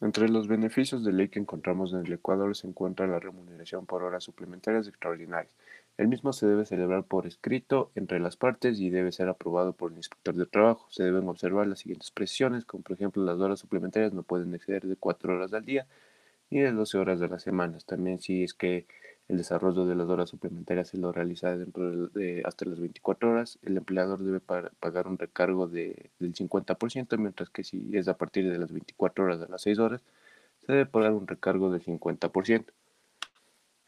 Entre los beneficios de ley que encontramos en el Ecuador se encuentra la remuneración por horas suplementarias extraordinarias. El mismo se debe celebrar por escrito entre las partes y debe ser aprobado por el inspector de trabajo. Se deben observar las siguientes precisiones, como por ejemplo las horas suplementarias no pueden exceder de 4 horas al día ni de 12 horas de las semanas. También si es que el desarrollo de las horas suplementarias se lo realiza dentro de, hasta las 24 horas. El empleador debe pagar un recargo de, del 50%, mientras que si es a partir de las 24 horas a las 6 horas, se debe pagar un recargo del 50%.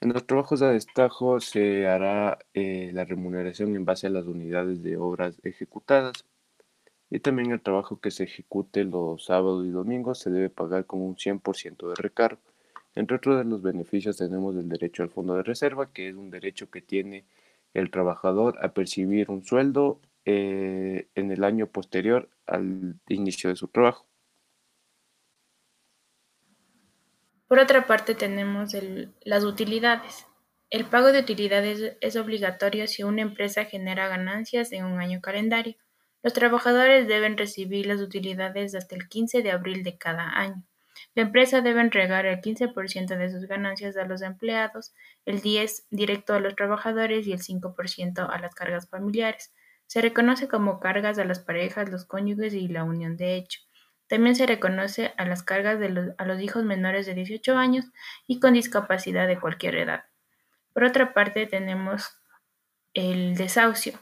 En los trabajos a destajo se hará eh, la remuneración en base a las unidades de obras ejecutadas y también el trabajo que se ejecute los sábados y domingos se debe pagar con un 100% de recargo. Entre otros de los beneficios tenemos el derecho al fondo de reserva, que es un derecho que tiene el trabajador a percibir un sueldo eh, en el año posterior al inicio de su trabajo. Por otra parte tenemos las utilidades. El pago de utilidades es obligatorio si una empresa genera ganancias en un año calendario. Los trabajadores deben recibir las utilidades hasta el 15 de abril de cada año. La empresa debe entregar el 15% de sus ganancias a los empleados, el 10% directo a los trabajadores y el 5% a las cargas familiares. Se reconoce como cargas a las parejas, los cónyuges y la unión de hecho. También se reconoce a las cargas de los, a los hijos menores de 18 años y con discapacidad de cualquier edad. Por otra parte, tenemos el desahucio,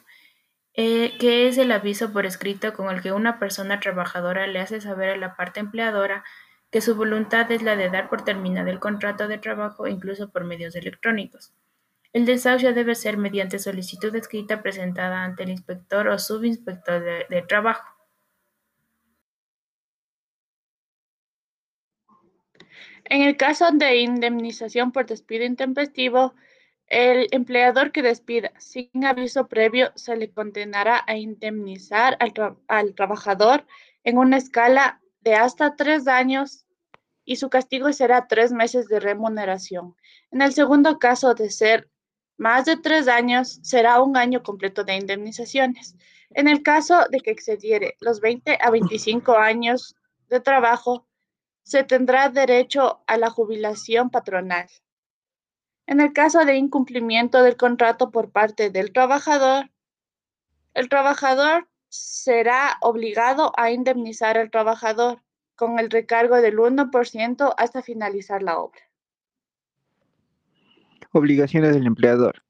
eh, que es el aviso por escrito con el que una persona trabajadora le hace saber a la parte empleadora que su voluntad es la de dar por terminado el contrato de trabajo incluso por medios electrónicos. El desahucio debe ser mediante solicitud escrita presentada ante el inspector o subinspector de, trabajo. En el caso de indemnización por despido intempestivo, el empleador que despida sin aviso previo se le condenará a indemnizar al, al trabajador en una escala de hasta tres años y su castigo será tres meses de remuneración. En el segundo caso de ser más de tres años, será un año completo de indemnizaciones. En el caso de que excediere los 20 a 25 años de trabajo, se tendrá derecho a la jubilación patronal. En el caso de incumplimiento del contrato por parte del trabajador, el trabajador será obligado a indemnizar al trabajador con el recargo del 1% hasta finalizar la obra. Obligaciones del empleador.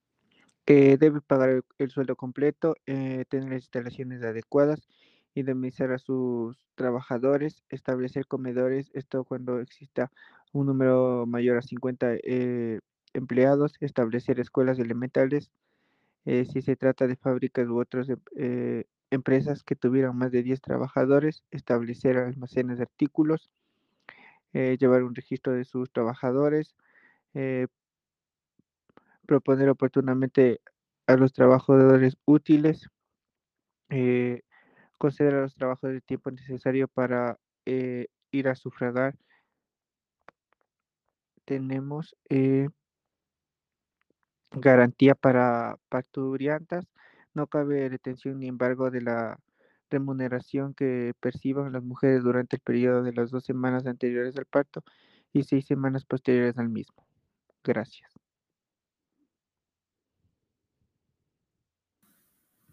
que debe pagar el, sueldo completo, eh, tener instalaciones adecuadas, indemnizar a sus trabajadores, establecer comedores, esto cuando exista un número mayor a 50 eh, empleados, establecer escuelas elementales, eh, si se trata de fábricas u otras empresas que tuvieran más de 10 trabajadores, establecer almacenes de artículos, eh, llevar un registro de sus trabajadores, eh, proponer oportunamente a los trabajadores útiles, eh, conceder a los trabajadores el tiempo necesario para ir a sufragar. Tenemos garantía para parturiantas, no cabe retención ni embargo de la remuneración que perciban las mujeres durante el periodo de las dos semanas anteriores al parto y seis semanas posteriores al mismo. Gracias.